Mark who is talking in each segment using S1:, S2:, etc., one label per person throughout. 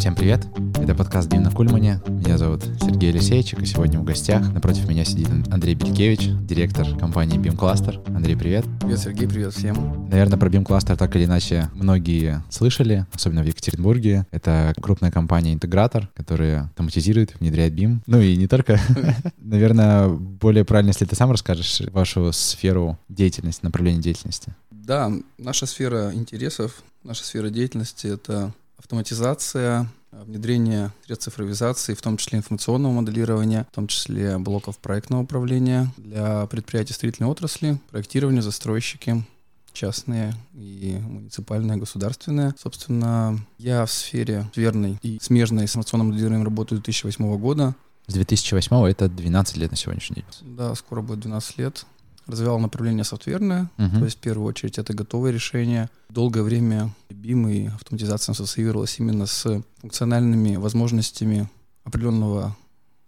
S1: Всем привет! Это подкаст «Дим на Кульмане». Меня зовут Сергей Алексеевичек, и сегодня в гостях напротив меня сидит Андрей Белькевич, директор компании BIM Cluster. Андрей, привет!
S2: Привет, Сергей, привет всем!
S1: Наверное, про BIM Cluster так или иначе многие слышали, особенно в Екатеринбурге. Это крупная компания-интегратор, которая автоматизирует, внедряет BIM. Ну и не только. Наверное, более правильно, если ты сам расскажешь вашу сферу деятельности, направление деятельности.
S2: Да, наша сфера интересов, наша сфера деятельности — это автоматизация, внедрение средств цифровизации, в том числе информационного моделирования, в том числе блоков проектного управления для предприятий строительной отрасли, проектирование, застройщики, частные и муниципальные, государственные. Собственно, я в сфере верной и смежной информационным моделированием работаю с 2008 года.
S1: С 2008 это 12 лет на сегодняшний день.
S2: Да, скоро будет 12 лет развивал направление софтверное, uh-huh. то есть в первую очередь это готовые решения. Долгое время и автоматизация ассоциировалась именно с функциональными возможностями определенного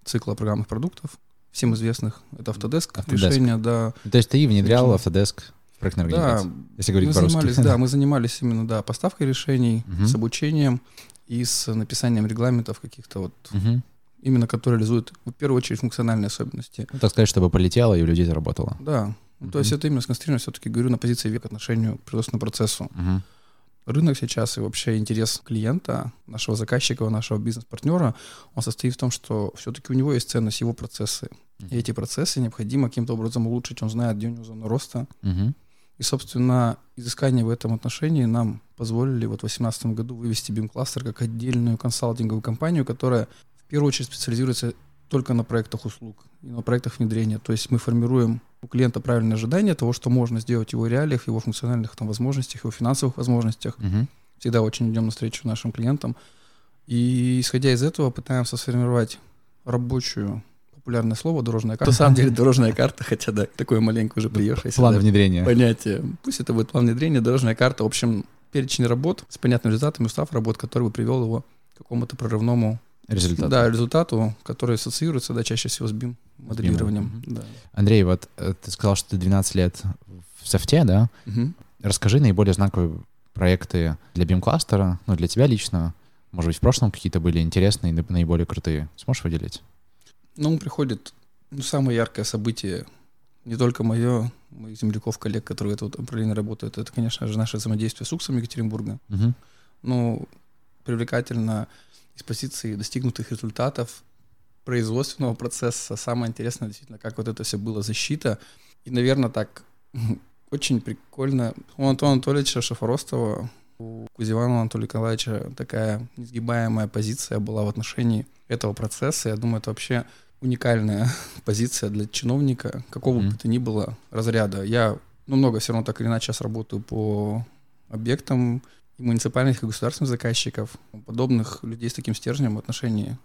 S2: цикла программных продуктов, всем известных. Это Autodesk, Autodesk. решение, да.
S1: То есть ты внедрял Autodesk в проектной организации, да, если говорить по-русски.
S2: Занимались, да, мы занимались именно, да, поставкой решений, uh-huh. с обучением и с написанием регламентов каких-то вот uh-huh именно который реализует в первую очередь функциональные особенности.
S1: Ну, так сказать, чтобы полетело и у людей заработало.
S2: Да. Uh-huh. То есть это именно сконцентрировано, все-таки говорю, на позиции век отношению к производственному процессу. Uh-huh. Рынок сейчас и вообще интерес клиента, нашего заказчика, нашего бизнес-партнера, он состоит в том, что все-таки у него есть ценность его процессы. Uh-huh. И эти процессы необходимо каким-то образом улучшить. Он знает, где у него зона роста. Uh-huh. И, собственно, изыскания в этом отношении нам позволили вот в 2018 году вывести BIM Cluster как отдельную консалтинговую компанию, которая первую очередь специализируется только на проектах услуг и на проектах внедрения. То есть мы формируем у клиента правильное ожидание того, что можно сделать в его реалиях, его функциональных там, возможностях, его финансовых возможностях. Uh-huh. Всегда очень идем навстречу нашим клиентам. И исходя из этого пытаемся сформировать рабочую популярное слово дорожная карта. На самом деле дорожная карта, хотя да, такое маленькое уже приехало.
S1: План внедрения.
S2: Понятие. Пусть это будет план внедрения, дорожная карта. В общем, перечень работ с понятным результатом, устав работ, который бы привел его к какому-то прорывному
S1: результату.
S2: Да, результату, который ассоциируется, да, чаще всего с BIM моделированием.
S1: Да. Андрей, вот э, ты сказал, что ты 12 лет в софте, да? Угу. Расскажи наиболее знаковые проекты для BIM-кластера, ну, для тебя лично. Может быть, в прошлом какие-то были интересные, наиболее крутые. Сможешь выделить?
S2: Ну, приходит ну, самое яркое событие, не только мое, моих земляков, коллег, которые в этом направлении работают, это, конечно же, наше взаимодействие с УКСом Екатеринбурга. Угу. Ну, привлекательно из позиции достигнутых результатов производственного процесса. Самое интересное действительно, как вот это все было защита. И, наверное, так очень прикольно. У Антона Анатольевича Шафоростова, у Кузевана Анатолия Николаевича такая несгибаемая позиция была в отношении этого процесса. Я думаю, это вообще уникальная позиция для чиновника, какого mm-hmm. бы то ни было разряда. Я ну, много все равно так или иначе сейчас работаю по объектам, и муниципальных, и государственных заказчиков, подобных людей с таким стержнем в отношении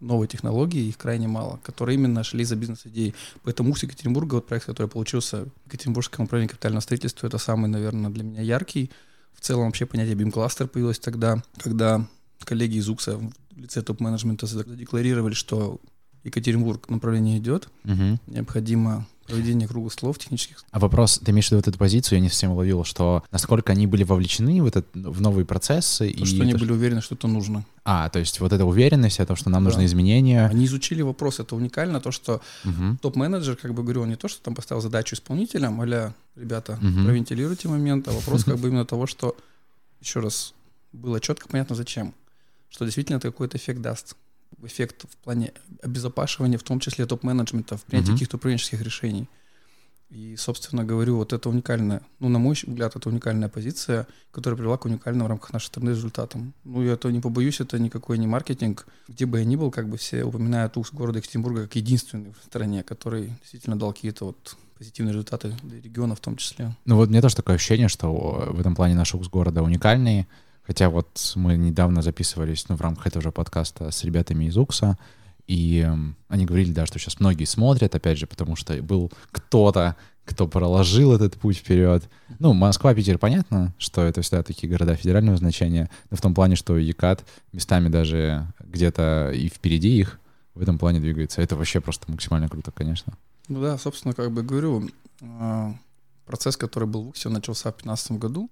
S2: новой технологии, их крайне мало, которые именно шли за бизнес-идеей. Поэтому УКС Екатеринбурга, вот проект, который получился в Екатеринбургском управлении капитального строительства, это самый, наверное, для меня яркий. В целом вообще понятие BIM-кластер появилось тогда, когда коллеги из УКСа в лице топ-менеджмента задекларировали, что Екатеринбург направление идет, угу. необходимо проведение круглых слов технических.
S1: А вопрос, ты имеешь в виду вот эту позицию, я не совсем уловил, что насколько они были вовлечены в, этот, в новые процессы?
S2: То, и что они были уверены, что это нужно.
S1: А, то есть вот эта уверенность, о том, что нам да. нужны изменения.
S2: Они изучили вопрос, это уникально, то, что угу. топ-менеджер, как бы говорю, он не то, что там поставил задачу исполнителям, а ребята, угу. провентилируйте момент, а вопрос как бы именно того, что, еще раз, было четко понятно зачем, что действительно это какой-то эффект даст эффект в плане обезопашивания, в том числе топ-менеджмента, в принятии mm-hmm. каких-то управленческих решений. И, собственно, говорю, вот это уникальная, ну, на мой взгляд, это уникальная позиция, которая привела к уникальным в рамках нашей страны результатам. Ну, я то не побоюсь, это никакой не маркетинг. Где бы я ни был, как бы все упоминают УКС города Екатеринбурга как единственный в стране, который действительно дал какие-то вот позитивные результаты для региона в том числе.
S1: Ну, вот мне тоже такое ощущение, что в этом плане наш УКС города уникальный, Хотя вот мы недавно записывались, ну, в рамках этого же подкаста с ребятами из УКСа, и э, они говорили, да, что сейчас многие смотрят, опять же, потому что был кто-то, кто проложил этот путь вперед. Ну, Москва, Питер, понятно, что это всегда такие города федерального значения, но в том плане, что Екат местами даже где-то и впереди их в этом плане двигается. Это вообще просто максимально круто, конечно.
S2: Ну да, собственно, как бы говорю, а, процесс, который был в УКСе, начался в 2015 году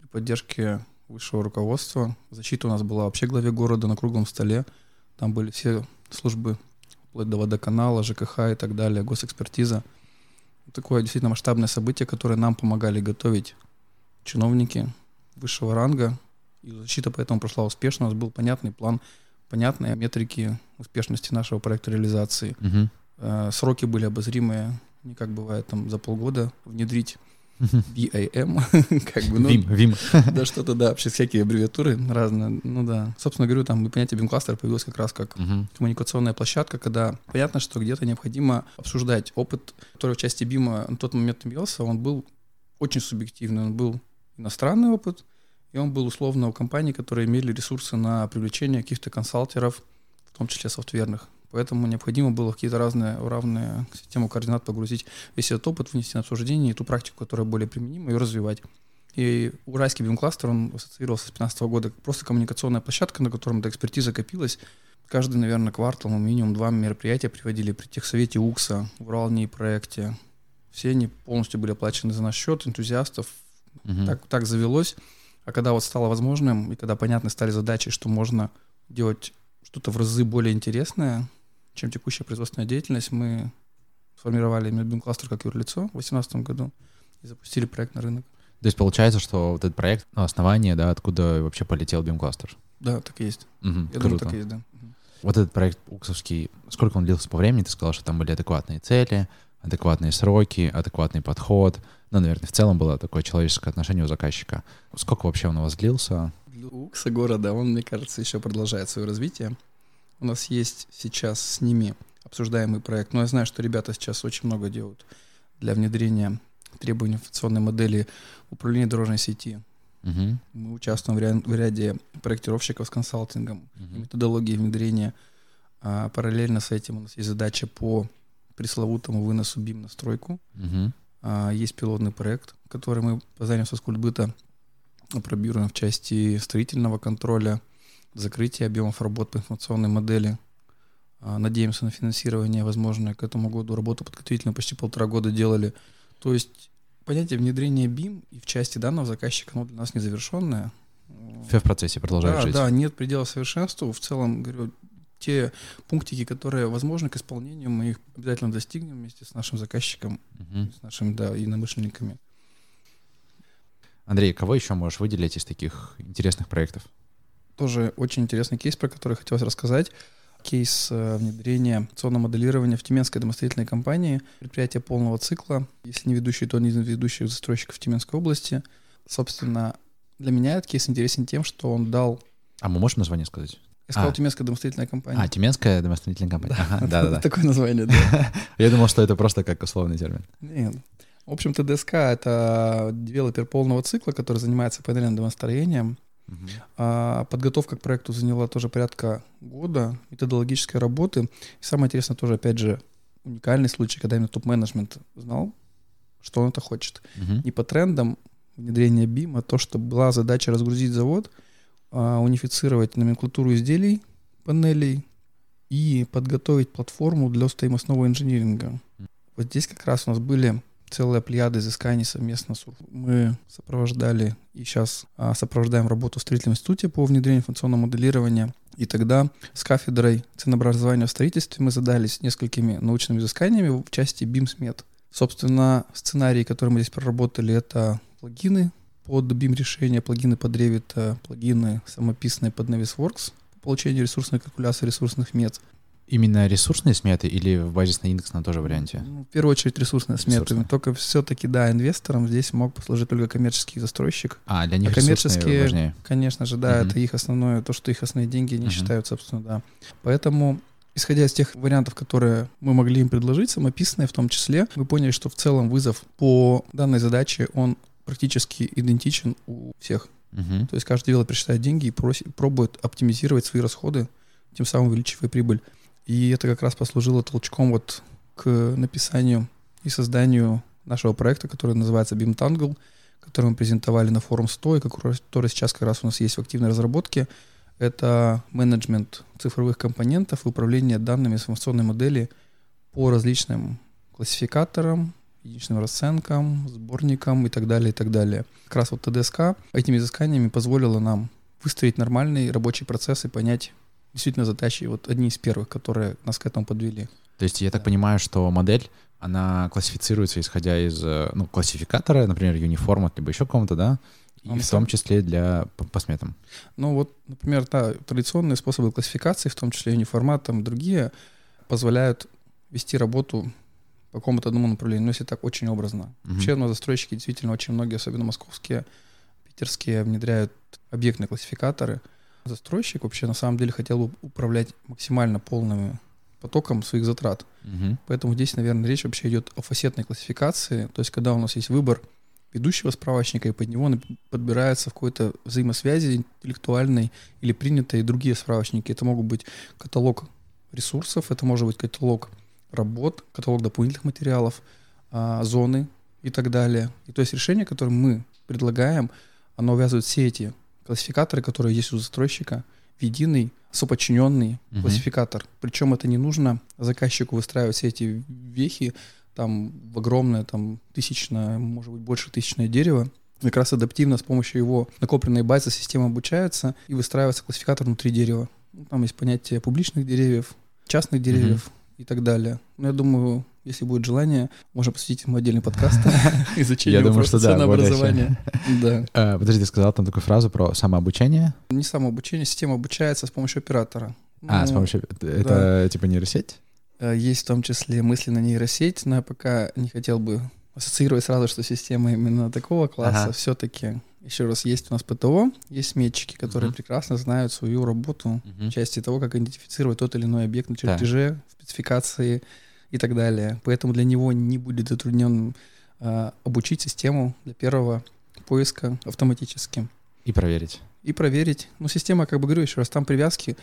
S2: при поддержке высшего руководства. Защита у нас была вообще главе города на круглом столе. Там были все службы, вплоть до водоканала, ЖКХ и так далее, госэкспертиза. Такое действительно масштабное событие, которое нам помогали готовить чиновники высшего ранга. И защита поэтому прошла успешно. У нас был понятный план, понятные метрики успешности нашего проекта реализации. Угу. Сроки были обозримые, не как бывает там за полгода внедрить BAM, как бы, ну,
S1: Vim, Vim.
S2: да, что-то, да, вообще всякие аббревиатуры разные, ну да. Собственно говорю, там понятие BIM кластер появилось как раз как uh-huh. коммуникационная площадка, когда понятно, что где-то необходимо обсуждать опыт, который в части BIM на тот момент имелся, он был очень субъективный, он был иностранный опыт, и он был условно у компаний, которые имели ресурсы на привлечение каких-то консалтеров, в том числе софтверных. Поэтому необходимо было какие-то разные равные систему координат погрузить весь этот опыт, внести на обсуждение и ту практику, которая более применима, и развивать. И уральский бим-кластер, он ассоциировался с 2015 года как просто коммуникационная площадка, на котором эта экспертиза копилась. Каждый, наверное, квартал мы минимум два мероприятия приводили при техсовете УКСа, в Уралнии проекте. Все они полностью были оплачены за наш счет, энтузиастов. Угу. Так, так завелось. А когда вот стало возможным, и когда понятны стали задачи, что можно делать что-то в разы более интересное, чем текущая производственная деятельность, мы сформировали Медбим кластер как юрлицо в 2018 году и запустили проект на рынок.
S1: То есть получается, что вот этот проект, ну, основание, да, откуда вообще полетел BIM-кластер?
S2: Да, так и есть.
S1: Угу,
S2: Я
S1: круто.
S2: думаю, так и есть, да.
S1: Вот этот проект уксовский, сколько он длился по времени? Ты сказал, что там были адекватные цели, адекватные сроки, адекватный подход. Ну, наверное, в целом было такое человеческое отношение у заказчика. Сколько вообще он у вас длился?
S2: Укса города, он, мне кажется, еще продолжает свое развитие. У нас есть сейчас с ними обсуждаемый проект, но я знаю, что ребята сейчас очень много делают для внедрения требований информационной модели управления дорожной сети.
S1: Угу.
S2: Мы участвуем в, ряд, в ряде проектировщиков с консалтингом, угу. методологии внедрения. А параллельно с этим у нас есть задача по пресловутому выносу БИМ на стройку.
S1: Угу.
S2: А, есть пилотный проект, который мы по заданию со скульбыта опробируем в части строительного контроля, закрытия объемов работ по информационной модели. А, надеемся на финансирование, возможно, к этому году. Работу подготовительную почти полтора года делали. То есть понятие внедрения BIM и в части данного заказчика, оно для нас незавершенное.
S1: Все в процессе продолжает
S2: да,
S1: жить.
S2: Да, нет предела совершенству. В целом, говорю, те пунктики, которые возможны к исполнению, мы их обязательно достигнем вместе с нашим заказчиком,
S1: угу.
S2: с нашими да, единомышленниками.
S1: Андрей, кого еще можешь выделить из таких интересных проектов?
S2: Тоже очень интересный кейс, про который хотелось рассказать. Кейс э, внедрения информационного моделирования в Тюменской домостроительной компании. Предприятие полного цикла. Если не ведущий, то один из ведущих застройщиков Тюменской области. Собственно, для меня этот кейс интересен тем, что он дал...
S1: А мы можем название сказать?
S2: Я сказал
S1: А.
S2: Тюменская домостроительная компания.
S1: А, Тюменская домостроительная компания. Ага, Да-да-да.
S2: Такое название, да.
S1: Я думал, что это просто как условный термин.
S2: Нет. В общем-то, ДСК — это девелопер полного цикла, который занимается панельным домостроением. А подготовка к проекту заняла тоже порядка года методологической работы. И самое интересное тоже, опять же, уникальный случай, когда именно топ-менеджмент знал, что он это хочет.
S1: Мгм.
S2: Не по трендам внедрения BIM, а то, что была задача разгрузить завод, а, унифицировать номенклатуру изделий, панелей и подготовить платформу для стоимостного инжиниринга. Вот здесь как раз у нас были целая плеяда изысканий совместно с. Мы сопровождали и сейчас а, сопровождаем работу в строительном институте по внедрению информационного моделирования. И тогда с кафедрой ценообразования в строительстве мы задались несколькими научными изысканиями в части BIM-смет. Собственно, сценарии, которые мы здесь проработали, это плагины под BIM-решения, плагины под Revit, э, плагины самописные под Navisworks по получению ресурсной калькуляции ресурсных мет.
S1: Именно ресурсные сметы или в базисно-индексном тоже варианте?
S2: Ну, в первую очередь ресурсные сметы.
S1: Ресурсные.
S2: Только все-таки, да, инвесторам здесь мог послужить только коммерческий застройщик.
S1: А, для них
S2: А коммерческие-
S1: важнее.
S2: Конечно же, да,
S1: Мгм.
S2: это их основное, то, что их основные деньги не
S1: Мгм.
S2: считают, собственно, да. Поэтому, исходя из тех вариантов, которые мы могли им предложить, самописные в том числе, мы поняли, что в целом вызов по данной задаче, он практически идентичен у всех.
S1: Мгм.
S2: То есть каждый девелопер считает деньги и просит, пробует оптимизировать свои расходы, тем самым увеличивая прибыль. И это как раз послужило толчком вот к написанию и созданию нашего проекта, который называется BIM Tangle, который мы презентовали на форум 100, и который сейчас как раз у нас есть в активной разработке. Это менеджмент цифровых компонентов и управление данными с информационной модели по различным классификаторам единичным расценкам, сборникам и так далее, и так далее. Как раз вот ТДСК этими изысканиями позволила нам выстроить нормальный рабочий процесс и понять действительно задачи, вот одни из первых, которые нас к этому подвели.
S1: То есть я так понимаю, что модель, она классифицируется исходя из э, ну, классификатора, например, юниформа, либо еще кого-то, да? И в том числе для по, по сметам.
S2: Ну вот, например, да, традиционные способы классификации, в том числе юниформат, там другие, позволяют вести работу по какому-то одному направлению, но если так очень образно. Mm-hmm. Вообще, ну, застройщики действительно очень многие, особенно московские, питерские, внедряют объектные классификаторы. Застройщик вообще на самом деле хотел бы управлять максимально полным потоком своих затрат. Mm-hmm. Поэтому здесь, наверное, речь вообще идет о фасетной классификации, то есть когда у нас есть выбор ведущего справочника, и под него подбирается в какой-то взаимосвязи интеллектуальной или принятые другие справочники. Это могут быть каталог ресурсов, это может быть каталог работ, каталог дополнительных материалов, а, зоны и так далее. И то есть решение, которое мы предлагаем, оно увязывает все эти классификаторы, которые есть у застройщика, в единый соподчиненный uh-huh. классификатор. Причем это не нужно заказчику выстраивать все эти вехи там в огромное, там тысячное, может быть, больше тысячное дерево. Как раз адаптивно с помощью его накопленной базы система обучается и выстраивается классификатор внутри дерева. Ну, там есть понятие публичных деревьев, частных деревьев uh-huh. И так далее. Но я думаю, если будет желание, можно посвятить ему отдельный подкаст изучению
S1: Я думаю, что да. А, подожди, ты сказал там такую фразу про самообучение?
S2: Не самообучение, система обучается с помощью оператора.
S1: А, с ну, помощью... Это типа нейросеть?
S2: Э, есть в том числе мысли на нейросеть, но я пока не хотел бы ассоциировать сразу, что система именно такого класса. Все-таки, еще раз, есть у нас ПТО, есть метчики, которые угу. прекрасно знают свою работу угу. в части того, как идентифицировать тот или иной объект на чертеже, да. спецификации и так далее. Поэтому для него не будет затруднен э, обучить систему для первого поиска автоматически.
S1: И проверить.
S2: И проверить. Ну, система, как бы говорю еще раз, там привязки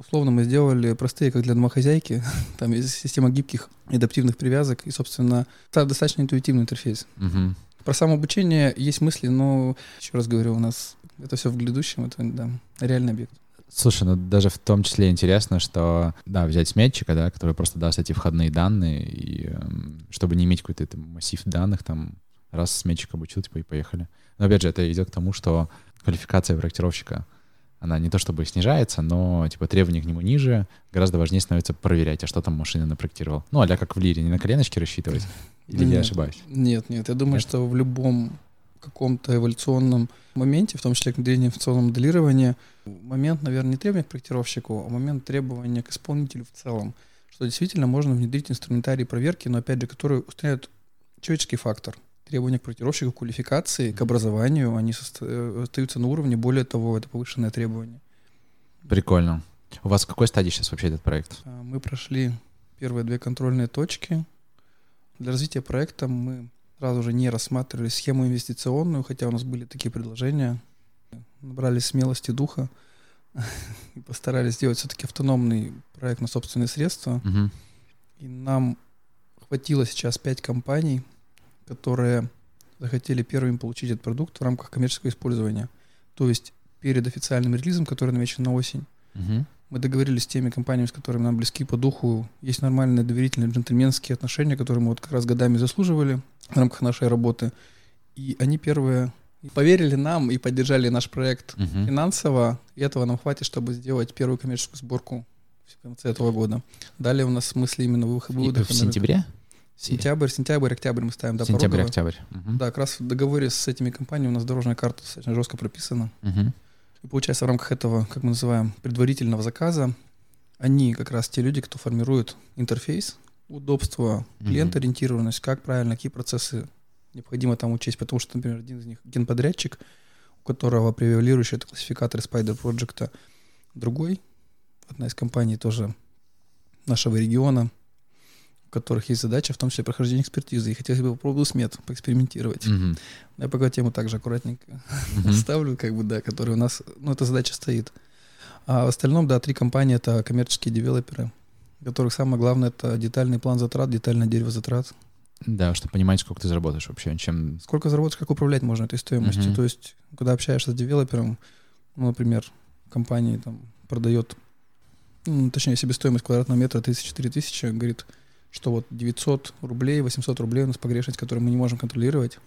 S2: условно мы сделали простые, как для домохозяйки. Там есть система гибких адаптивных привязок и, собственно, достаточно интуитивный интерфейс. Угу. Про самообучение есть мысли, но, еще раз говорю, у нас это все в грядущем, это да, реальный объект.
S1: Слушай, ну даже в том числе интересно, что, да, взять сметчика, да, который просто даст эти входные данные, и эм, чтобы не иметь какой-то массив данных, там, раз сметчик обучил, типа, и поехали. Но опять же, это идет к тому, что квалификация проектировщика — она не то чтобы снижается, но типа требования к нему ниже, гораздо важнее становится проверять, а что там машина напроектировал. Ну, а как в лире, не на коленочке рассчитывать? Или нет, я ошибаюсь?
S2: Нет, нет, я думаю, нет? что в любом каком-то эволюционном моменте, в том числе к информационного моделирования, момент, наверное, не требования к проектировщику, а момент требования к исполнителю в целом, что действительно можно внедрить инструментарий проверки, но опять же, который устраняет человеческий фактор — требования к проектировщику, квалификации, к образованию, они э, остаются на уровне, более того, это повышенное требование.
S1: Прикольно. У вас в какой стадии сейчас вообще этот проект?
S2: А, мы прошли первые две контрольные точки. Для развития проекта мы сразу же не рассматривали схему инвестиционную, хотя у нас были такие предложения. Набрали смелости духа и постарались сделать все-таки автономный проект на собственные средства. Угу. И нам хватило сейчас пять компаний, которые захотели первыми получить этот продукт в рамках коммерческого использования. То есть перед официальным релизом, который намечен на осень, угу. мы договорились с теми компаниями, с которыми нам близки по духу, есть нормальные доверительные джентльменские отношения, которые мы вот как раз годами заслуживали в рамках нашей работы. И они первые поверили нам и поддержали наш проект угу. финансово, и этого нам хватит, чтобы сделать первую коммерческую сборку в конце этого года. Далее у нас в смысле именно выхода.
S1: В сентябре?
S2: Сентябрь, сентябрь, октябрь мы ставим, да,
S1: Сентябрь, порогово. октябрь.
S2: Угу. Да, как раз в договоре с этими компаниями у нас дорожная карта достаточно жестко прописана. Угу. И получается в рамках этого, как мы называем, предварительного заказа, они как раз те люди, кто формирует интерфейс, удобство, клиент-ориентированность, как правильно, какие процессы необходимо там учесть, потому что, например, один из них генподрядчик, у которого превалирующий это классификатор Spider Project, другой, одна из компаний тоже нашего региона, у которых есть задача, в том числе прохождение экспертизы. И хотелось бы попробовать смет, поэкспериментировать. Mm-hmm. Я пока тему также аккуратненько mm-hmm. ставлю, как бы, да, которые у нас, ну, эта задача стоит. А в остальном, да, три компании — это коммерческие девелоперы, у которых самое главное — это детальный план затрат, детальное дерево затрат.
S1: Да, чтобы понимать, сколько ты заработаешь вообще, чем...
S2: Сколько заработаешь, как управлять можно этой стоимостью. Mm-hmm. То есть, когда общаешься с девелопером, ну, например, компания там продает, ну, точнее, себестоимость квадратного метра 34 тысячи, говорит, что вот 900 рублей, 800 рублей у нас погрешность, которую мы не можем контролировать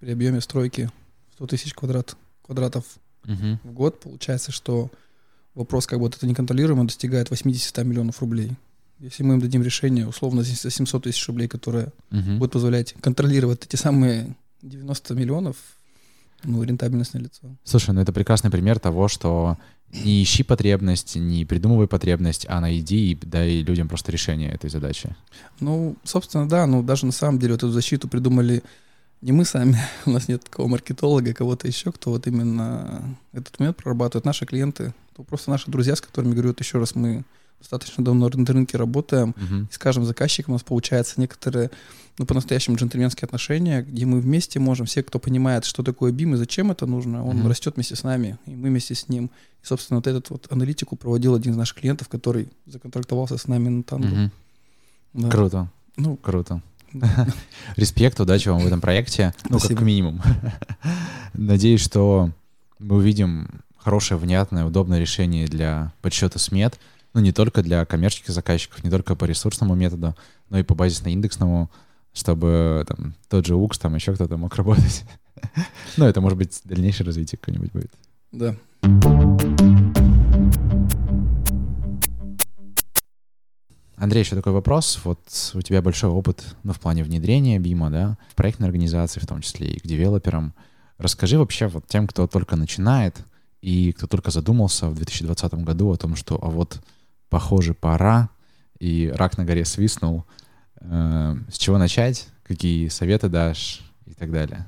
S2: при объеме стройки 100 тысяч квадрат, квадратов угу. в год. Получается, что вопрос как будто это неконтролируемо достигает 80 миллионов рублей. Если мы им дадим решение, условно, за 700 тысяч рублей, которое угу. будет позволять контролировать эти самые 90 миллионов, ну, рентабельность на лицо.
S1: Слушай, ну это прекрасный пример того, что не ищи потребность, не придумывай потребность, а найди и дай людям просто решение этой задачи.
S2: Ну, собственно, да, ну даже на самом деле вот эту защиту придумали не мы сами, у нас нет такого маркетолога, кого-то еще, кто вот именно этот момент прорабатывает. Наши клиенты, то просто наши друзья, с которыми, говорю, вот еще раз, мы достаточно давно на рынке работаем, uh-huh. и с каждым заказчиком у нас получается некоторые, ну, по-настоящему джентльменские отношения, где мы вместе можем, все, кто понимает, что такое BIM и зачем это нужно, он uh-huh. растет вместе с нами, и мы вместе с ним. И, собственно, вот этот вот аналитику проводил один из наших клиентов, который законтрактовался с нами на Танго. Uh-huh.
S1: Да. Круто. Ну, круто. Респект, удачи вам в этом проекте, ну, как минимум. Надеюсь, что мы увидим хорошее, внятное, удобное решение для подсчета смет, ну, не только для коммерческих заказчиков, не только по ресурсному методу, но и по базисно-индексному, чтобы там тот же УКС, там еще кто-то мог работать. ну, это, может быть, дальнейшее развитие какое-нибудь будет.
S2: Да.
S1: Андрей, еще такой вопрос. Вот у тебя большой опыт ну, в плане внедрения БИМа, да, в проектной организации, в том числе и к девелоперам. Расскажи вообще вот тем, кто только начинает и кто только задумался в 2020 году о том, что а вот похоже, пора, и рак на горе свистнул. Э, с чего начать? Какие советы дашь? И так далее.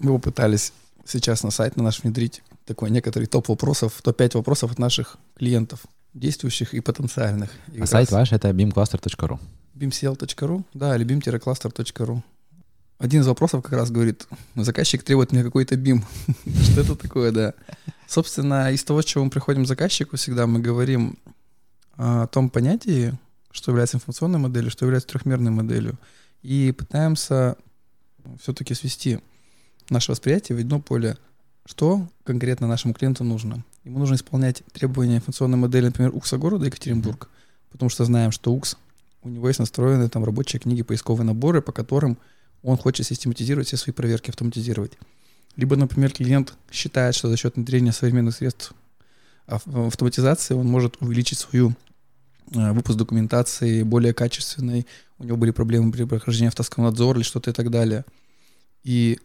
S2: Мы попытались сейчас на сайт на наш внедрить такой некоторый топ вопросов, топ-5 вопросов от наших клиентов, действующих и потенциальных. И
S1: а сайт ваш это bimcluster.ru
S2: bimcl.ru, да, или bim-cluster.ru. Один из вопросов как раз говорит, заказчик требует мне какой-то BIM. Что это такое, да. Собственно, из того, чего мы приходим к заказчику, всегда мы говорим, о том понятии, что является информационной моделью, что является трехмерной моделью, и пытаемся все-таки свести наше восприятие в одно поле, что конкретно нашему клиенту нужно. Ему нужно исполнять требования информационной модели, например, УКСа города Екатеринбург, потому что знаем, что УКС, у него есть настроены там рабочие книги, поисковые наборы, по которым он хочет систематизировать все свои проверки, автоматизировать. Либо, например, клиент считает, что за счет внедрения современных средств автоматизации он может увеличить свою выпуск документации более качественной, у него были проблемы при прохождении автосканадзора или что-то и так далее. И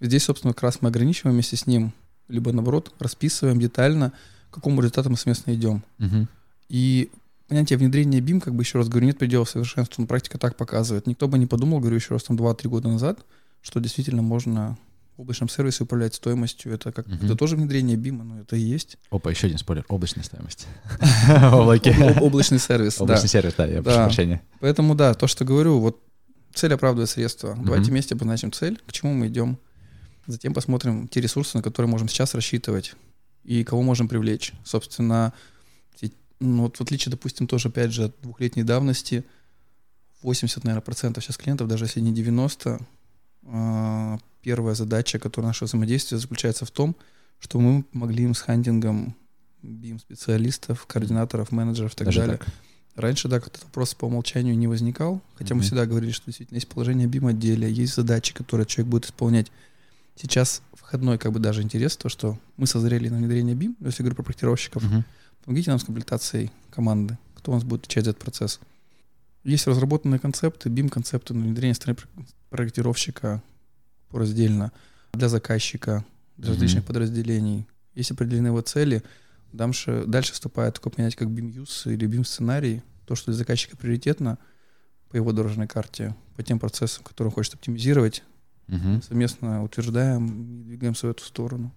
S2: здесь, собственно, как раз мы ограничиваем вместе с ним, либо наоборот, расписываем детально, к какому результату мы совместно идем. Угу. И понятие внедрения BIM, как бы еще раз говорю, нет предела совершенства, но практика так показывает. Никто бы не подумал, говорю еще раз, там 2-3 года назад, что действительно можно облачном сервисе управлять стоимостью. Это как угу. это тоже внедрение бима, но это и есть.
S1: Опа, еще один спойлер. Облачная стоимость.
S2: Облачный сервис,
S1: Облачный сервис, да, я прошу прощения.
S2: Поэтому да, то, что говорю, вот цель оправдывает средства. Давайте вместе обозначим цель, к чему мы идем. Затем посмотрим те ресурсы, на которые можем сейчас рассчитывать и кого можем привлечь. Собственно, ну, вот в отличие, допустим, тоже, опять же, от двухлетней давности, 80, наверное, процентов сейчас клиентов, даже если не 90, первая задача, которая нашего взаимодействия заключается в том, что мы могли им с хантингом BIM-специалистов, координаторов, менеджеров и так Даже далее. Так. Раньше, да, этот вопрос по умолчанию не возникал, хотя mm-hmm. мы всегда говорили, что действительно есть положение BIM-отделе, есть задачи, которые человек будет исполнять. Сейчас входной как бы даже интерес, то, что мы созрели на внедрение BIM, если говорю про проектировщиков, mm-hmm. помогите нам с комплектацией команды, кто у нас будет отвечать за этот процесс. Есть разработанные концепты, BIM-концепты на внедрение стороны проектировщика, раздельно для заказчика, для mm-hmm. различных подразделений. Есть определенные его цели. Дальше, дальше вступает такое понятие, как BIM-use или BIM-сценарий. То, что для заказчика приоритетно по его дорожной карте, по тем процессам, которые он хочет оптимизировать, mm-hmm. совместно утверждаем и двигаемся в эту сторону.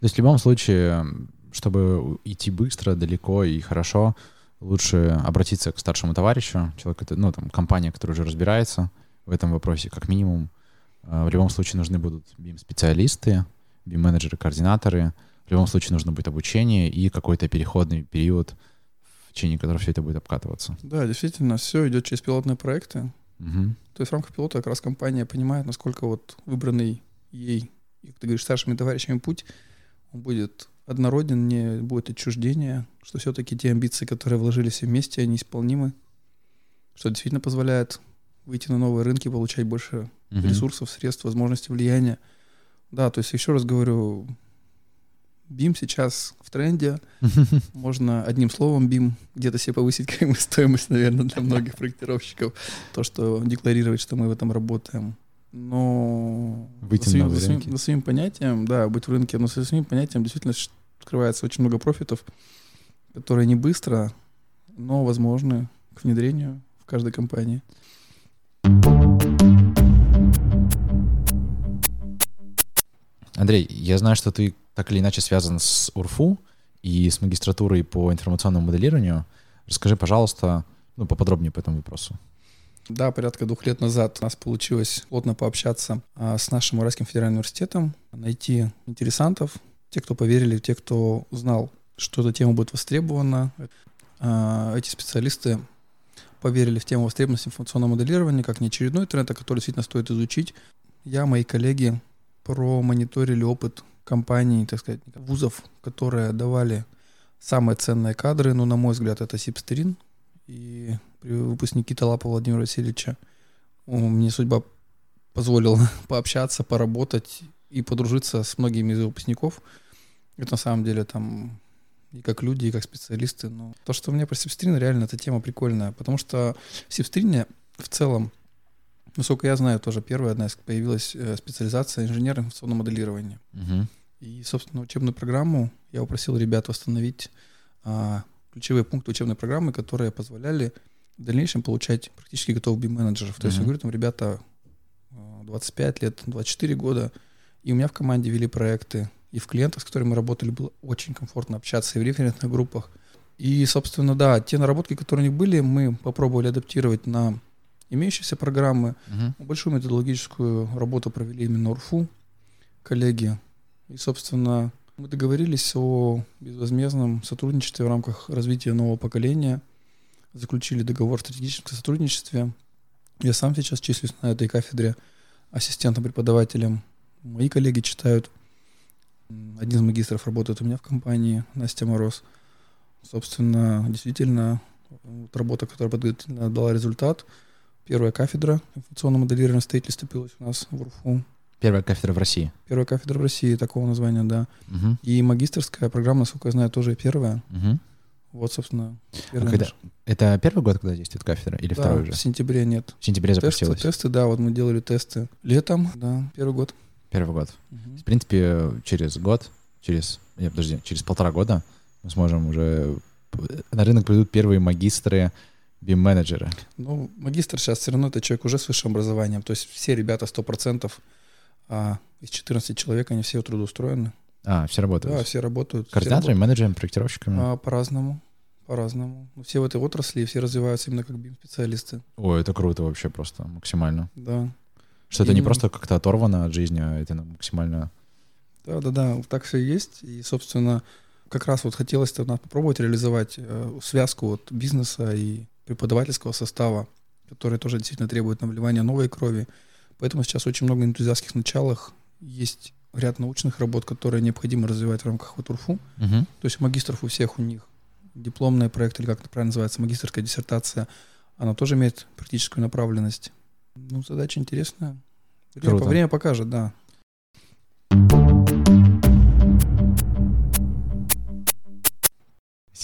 S1: То есть в любом случае, чтобы идти быстро, далеко и хорошо, лучше обратиться к старшему товарищу, человек, ну, там, компания, которая уже разбирается в этом вопросе, как минимум, в любом случае нужны будут BIM-специалисты, BIM-менеджеры, координаторы. В любом случае нужно будет обучение и какой-то переходный период, в течение которого все это будет обкатываться.
S2: Да, действительно, все идет через пилотные проекты. Угу. То есть в рамках пилота как раз компания понимает, насколько вот выбранный ей, как ты говоришь, старшими товарищами путь, он будет однороден, не будет отчуждения, что все-таки те амбиции, которые вложились вместе, они исполнимы, что действительно позволяет выйти на новые рынки, получать больше угу. ресурсов, средств, возможностей влияния. Да, то есть еще раз говорю, BIM сейчас в тренде. Можно одним словом BIM где-то себе повысить как бы, стоимость, наверное, для многих проектировщиков. То, что декларировать, что мы в этом работаем. Но
S1: Выйти
S2: за своим,
S1: на
S2: за, своим, за своим понятием, да, быть в рынке, но со своим понятием действительно открывается очень много профитов, которые не быстро, но возможны к внедрению в каждой компании.
S1: Андрей, я знаю, что ты так или иначе связан с УРФУ и с магистратурой по информационному моделированию. Расскажи, пожалуйста, ну, поподробнее по этому вопросу.
S2: Да, порядка двух лет назад у нас получилось плотно пообщаться а, с нашим Уральским федеральным университетом, найти интересантов, те, кто поверили, те, кто узнал, что эта тема будет востребована. А, эти специалисты поверили в тему востребованности информационного моделирования как не очередной тренд, а который действительно стоит изучить. Я, мои коллеги промониторили опыт компаний, так сказать, вузов, которые давали самые ценные кадры, ну, на мой взгляд, это Сибстерин и выпускники Талапа Владимира Васильевича. Мне судьба позволила пообщаться, поработать и подружиться с многими из выпускников. Это на самом деле там и как люди, и как специалисты. Но то, что мне про Сибстрин, реально эта тема прикольная, потому что в Сибстрине в целом Насколько я знаю, тоже первая одна из появилась э, специализация инженер информационного моделирования.
S1: Угу.
S2: И, собственно, учебную программу я попросил ребят восстановить а, ключевые пункты учебной программы, которые позволяли в дальнейшем получать практически готовых BIM-менеджеров. То есть, я говорю, там ребята 25 а, лет, 24 года, и у меня в команде вели проекты, и в клиентах, с которыми мы работали, было очень комфортно общаться, и в референтных группах. И, собственно, да, те наработки, которые у них были, мы попробовали адаптировать на имеющиеся программы.
S1: Угу.
S2: Большую методологическую работу провели именно УРФУ, коллеги. И, собственно, мы договорились о безвозмездном сотрудничестве в рамках развития нового поколения, заключили договор о стратегическом сотрудничестве. Я сам сейчас числюсь на этой кафедре ассистентом-преподавателем. Мои коллеги читают. Один из магистров работает у меня в компании, Настя Мороз. Собственно, действительно, вот работа, которая подготовительно дала результат – Первая кафедра информационного моделирования строительства появилась у нас в УРФУ.
S1: Первая кафедра в России.
S2: Первая кафедра в России, такого названия, да.
S1: Угу.
S2: И магистрская программа, насколько я знаю, тоже первая.
S1: Угу.
S2: Вот, собственно,
S1: а когда, Это первый год, когда действует кафедра, или
S2: да,
S1: второй уже?
S2: в сентябре нет.
S1: В сентябре?
S2: Тесты, тесты, да, вот мы делали тесты летом, да, первый год.
S1: Первый год.
S2: Угу.
S1: В принципе, через год, через, нет, подожди, через полтора года мы сможем уже... На рынок придут первые магистры BIM-менеджеры?
S2: Ну, магистр сейчас все равно это человек уже с высшим образованием. То есть все ребята 100% а, из 14 человек, они все трудоустроены.
S1: А, все работают?
S2: Да, все работают.
S1: Координаторами, все менеджерами, проектировщиками?
S2: А, по-разному. По-разному. Все в этой отрасли, все развиваются именно как BIM-специалисты.
S1: Ой, это круто вообще просто, максимально.
S2: Да.
S1: Что это не просто как-то оторвано от жизни, а это максимально...
S2: Да-да-да, так все и есть. И, собственно, как раз вот хотелось попробовать реализовать э, связку вот бизнеса и преподавательского состава, который тоже действительно требует наливания новой крови. Поэтому сейчас очень много энтузиастских началах. Есть ряд научных работ, которые необходимо развивать в рамках ВТУРФУ.
S1: Угу.
S2: То есть магистров у всех у них дипломный проект, или как это правильно называется, магистрская диссертация, она тоже имеет практическую направленность. Ну, задача интересная. Время, время покажет, да.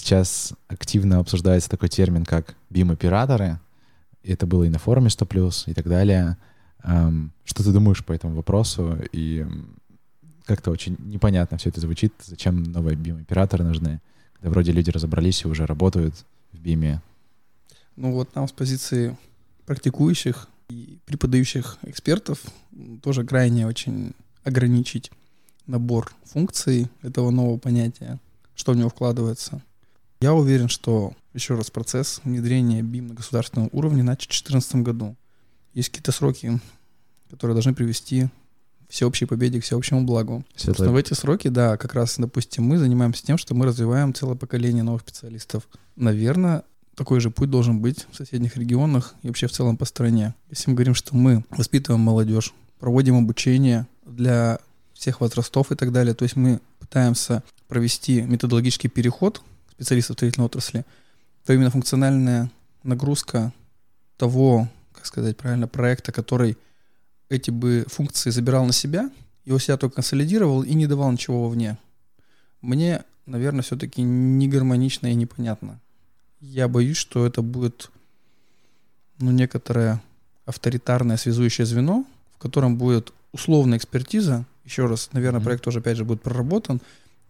S1: Сейчас активно обсуждается такой термин, как BIM-операторы. Это было и на форуме 100+, и так далее. Что ты думаешь по этому вопросу? И как-то очень непонятно все это звучит. Зачем новые BIM-операторы нужны? Когда вроде люди разобрались и уже работают в BIM.
S2: Ну вот нам с позиции практикующих и преподающих экспертов тоже крайне очень ограничить набор функций этого нового понятия, что в него вкладывается. Я уверен, что, еще раз, процесс внедрения BIM на государственном уровне начат в 2014 году. Есть какие-то сроки, которые должны привести к всеобщей победе, к всеобщему благу. Собственно, в эти сроки, да, как раз, допустим, мы занимаемся тем, что мы развиваем целое поколение новых специалистов. Наверное, такой же путь должен быть в соседних регионах и вообще в целом по стране. Если мы говорим, что мы воспитываем молодежь, проводим обучение для всех возрастов и так далее, то есть мы пытаемся провести методологический переход специалистов строительной отрасли, то именно функциональная нагрузка того как сказать правильно, проекта, который эти бы функции забирал на себя, его себя только консолидировал и не давал ничего вовне. Мне, наверное, все-таки не гармонично и непонятно. Я боюсь, что это будет ну, некоторое авторитарное связующее звено, в котором будет условная экспертиза. Еще раз, наверное, mm-hmm. проект тоже, опять же, будет проработан,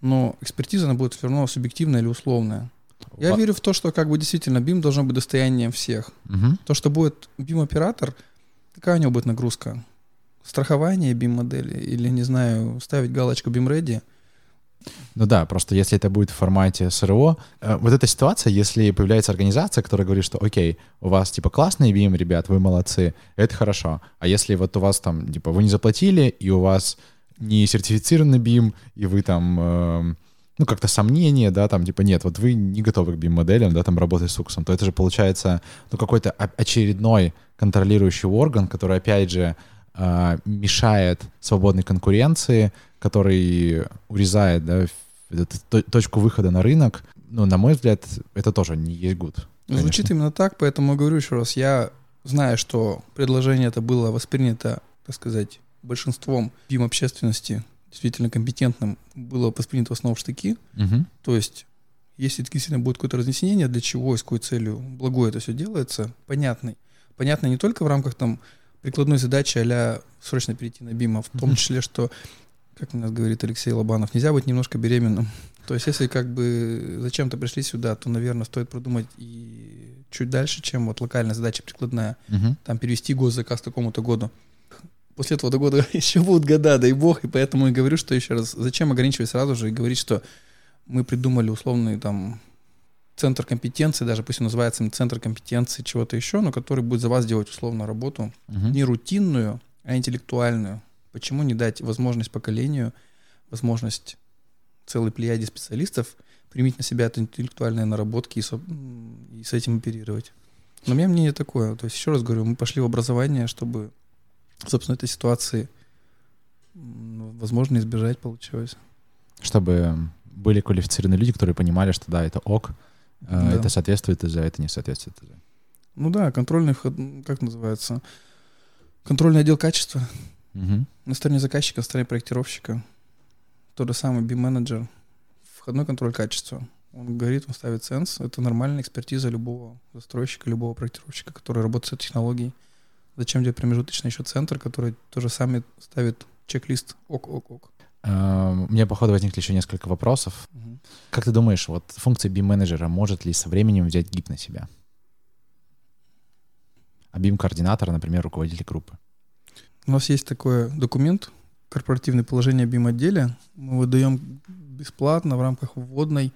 S2: но экспертиза, она будет все равно субъективная или условная. Я верю в то, что как бы действительно BIM должно быть достоянием всех.
S1: Угу.
S2: То, что будет BIM-оператор, какая у него будет нагрузка? Страхование BIM-модели или, не знаю, ставить галочку BIM-ready?
S1: Ну да, просто если это будет в формате СРО, э, вот эта ситуация, если появляется организация, которая говорит, что окей, у вас типа классный BIM, ребят, вы молодцы, это хорошо. А если вот у вас там, типа, вы не заплатили, и у вас не сертифицированный BIM, и вы там... Э, ну, как-то сомнения, да, там, типа, нет, вот вы не готовы к BIM-моделям, да, там, работать с уксом, то это же получается, ну, какой-то очередной контролирующий орган, который, опять же, э, мешает свободной конкуренции, который урезает, да, точку выхода на рынок. Ну, на мой взгляд, это тоже не есть гуд.
S2: Звучит именно так, поэтому говорю еще раз, я знаю, что предложение это было воспринято, так сказать, большинством BIM общественности действительно компетентным было воспринято в основном в штыки.
S1: Угу.
S2: То есть, если действительно будет какое-то разнесение, для чего и с какой целью благое это все делается, понятный. Понятно не только в рамках там прикладной задачи а срочно перейти на БИМ, а в том числе, что, как у нас говорит Алексей Лобанов, нельзя быть немножко беременным. То есть, если как бы зачем-то пришли сюда, то, наверное, стоит продумать и чуть дальше, чем вот локальная задача прикладная.
S1: Угу.
S2: Там перевести госзаказ к такому-то году после этого до года еще будут года, дай бог, и поэтому я говорю, что еще раз, зачем ограничивать сразу же и говорить, что мы придумали условный там центр компетенции, даже пусть он называется центр компетенции чего-то еще, но который будет за вас делать условно работу,
S1: uh-huh.
S2: не рутинную, а интеллектуальную. Почему не дать возможность поколению, возможность целой плеяде специалистов применить на себя это интеллектуальные наработки и, со, и с этим оперировать? Но у меня мнение такое. То есть, еще раз говорю, мы пошли в образование, чтобы собственно, этой ситуации, возможно, избежать получилось.
S1: Чтобы были квалифицированные люди, которые понимали, что да, это ок, э, да. это соответствует ИЗ, это не соответствует ИЗ.
S2: Ну да, контрольный, как называется, контрольный отдел качества.
S1: Угу.
S2: На стороне заказчика, на стороне проектировщика. Тот же самый BIM-менеджер, входной контроль качества. Он говорит, он ставит сенс. Это нормальная экспертиза любого застройщика, любого проектировщика, который работает с технологией. Зачем тебе промежуточный еще центр, который тоже сами ставит чек-лист ок-ок-ок?
S1: А, у меня, походу, возникли еще несколько вопросов.
S2: Угу.
S1: Как ты думаешь, вот функция BIM-менеджера может ли со временем взять гип на себя? А BIM-координатора, например, руководитель группы?
S2: У нас есть такой документ, корпоративное положение BIM-отделе. Мы выдаем бесплатно в рамках вводной,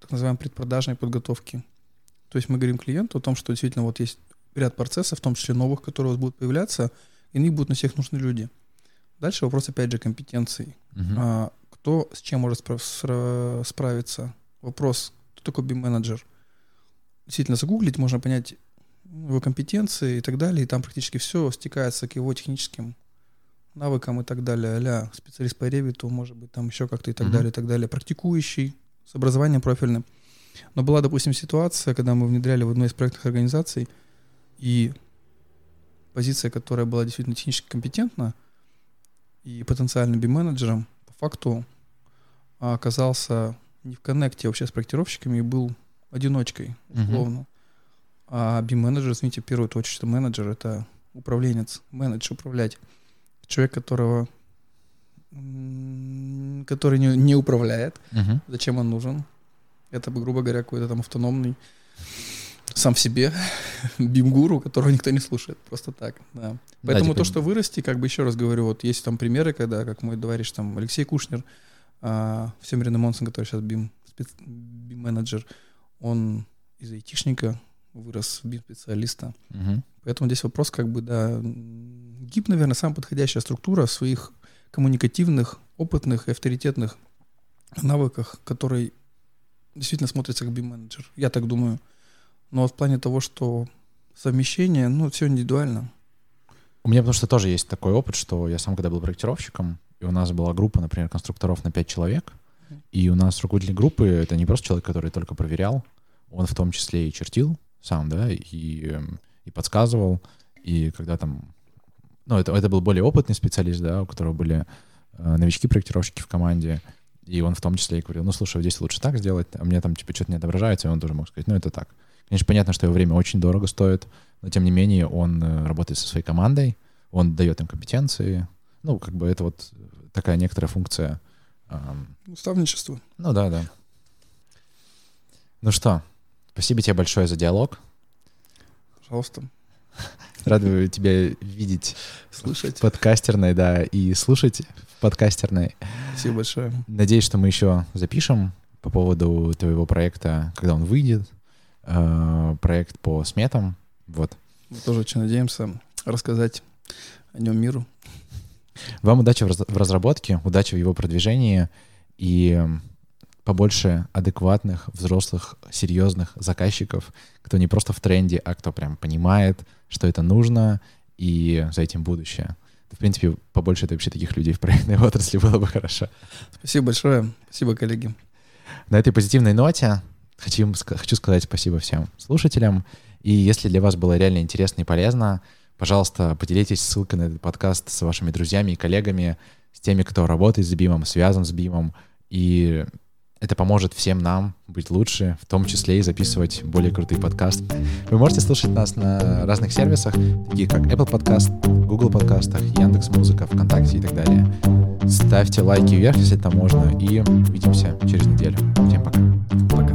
S2: так называемой предпродажной подготовки. То есть мы говорим клиенту о том, что действительно вот есть ряд процессов, в том числе новых, которые у вас будут появляться, и них будут на всех нужны люди. Дальше вопрос, опять же, компетенций.
S1: Uh-huh.
S2: А, кто с чем может спра- справиться? Вопрос, кто такой BIM-менеджер? Действительно, загуглить, можно понять его компетенции и так далее, и там практически все стекается к его техническим навыкам и так далее, а специалист по ревиту, может быть, там еще как-то и так uh-huh. далее, и так далее, практикующий, с образованием профильным. Но была, допустим, ситуация, когда мы внедряли в одной из проектных организаций – и позиция, которая была действительно технически компетентна, и потенциальным би-менеджером, по факту а, оказался не в коннекте вообще с проектировщиками и был одиночкой, условно. Uh-huh. А би-менеджер, извините, первую точку, что менеджер — это управленец, менеджер, управлять. Человек, которого который не, не управляет.
S1: Uh-huh.
S2: Зачем он нужен? Это, грубо говоря, какой-то там автономный сам в себе бимгуру, которого никто не слушает, просто так, да. Поэтому да, типа... то, что вырасти, как бы еще раз говорю, вот есть там примеры, когда, как мой товарищ там Алексей Кушнер, а, Семрин Монсон, который сейчас бим, спец, бим-менеджер, он из айтишника вырос в бим-специалиста.
S1: Угу.
S2: Поэтому здесь вопрос как бы, да, ГИП, наверное, самая подходящая структура в своих коммуникативных, опытных и авторитетных навыках, который действительно смотрится как бим-менеджер. Я так думаю. Но в плане того, что совмещение, ну, все индивидуально.
S1: У меня потому что тоже есть такой опыт, что я сам когда был проектировщиком, и у нас была группа, например, конструкторов на 5 человек, и у нас руководитель группы — это не просто человек, который только проверял, он в том числе и чертил сам, да, и, и подсказывал, И когда там... Ну, это, это был более опытный специалист, да, у которого были э, новички-проектировщики в команде, и он в том числе и говорил, ну, слушай, здесь лучше так сделать, а мне там, типа, что-то не отображается, и он тоже мог сказать, ну, это так. Конечно, понятно, что его время очень дорого стоит, но, тем не менее, он э, работает со своей командой, он дает им компетенции, ну, как бы это вот такая некоторая функция.
S2: Наставничество.
S1: Ну, да, да. Ну что, спасибо тебе большое за диалог.
S2: Пожалуйста.
S1: Рад тебя видеть.
S2: Слушать. В
S1: подкастерной, да, и слушать в подкастерной.
S2: Спасибо большое.
S1: Надеюсь, что мы еще запишем по поводу твоего проекта, когда он выйдет, проект по сметам, вот.
S2: Мы тоже очень надеемся рассказать о нем миру.
S1: Вам удачи в разработке, удачи в его продвижении и побольше адекватных, взрослых, серьезных заказчиков, кто не просто в тренде, а кто прям понимает, что это нужно, и за этим будущее. В принципе, побольше это вообще таких людей в проектной отрасли было бы хорошо.
S2: Спасибо большое. Спасибо, коллеги.
S1: На этой позитивной ноте хочу, хочу сказать спасибо всем слушателям. И если для вас было реально интересно и полезно, пожалуйста, поделитесь ссылкой на этот подкаст с вашими друзьями и коллегами, с теми, кто работает с BIM, связан с BIM, и это поможет всем нам быть лучше, в том числе и записывать более крутые подкасты. Вы можете слушать нас на разных сервисах, такие как Apple Podcast, Google подкастах, Яндекс Музыка, ВКонтакте и так далее. Ставьте лайки вверх, если это можно, и увидимся через неделю. Всем пока.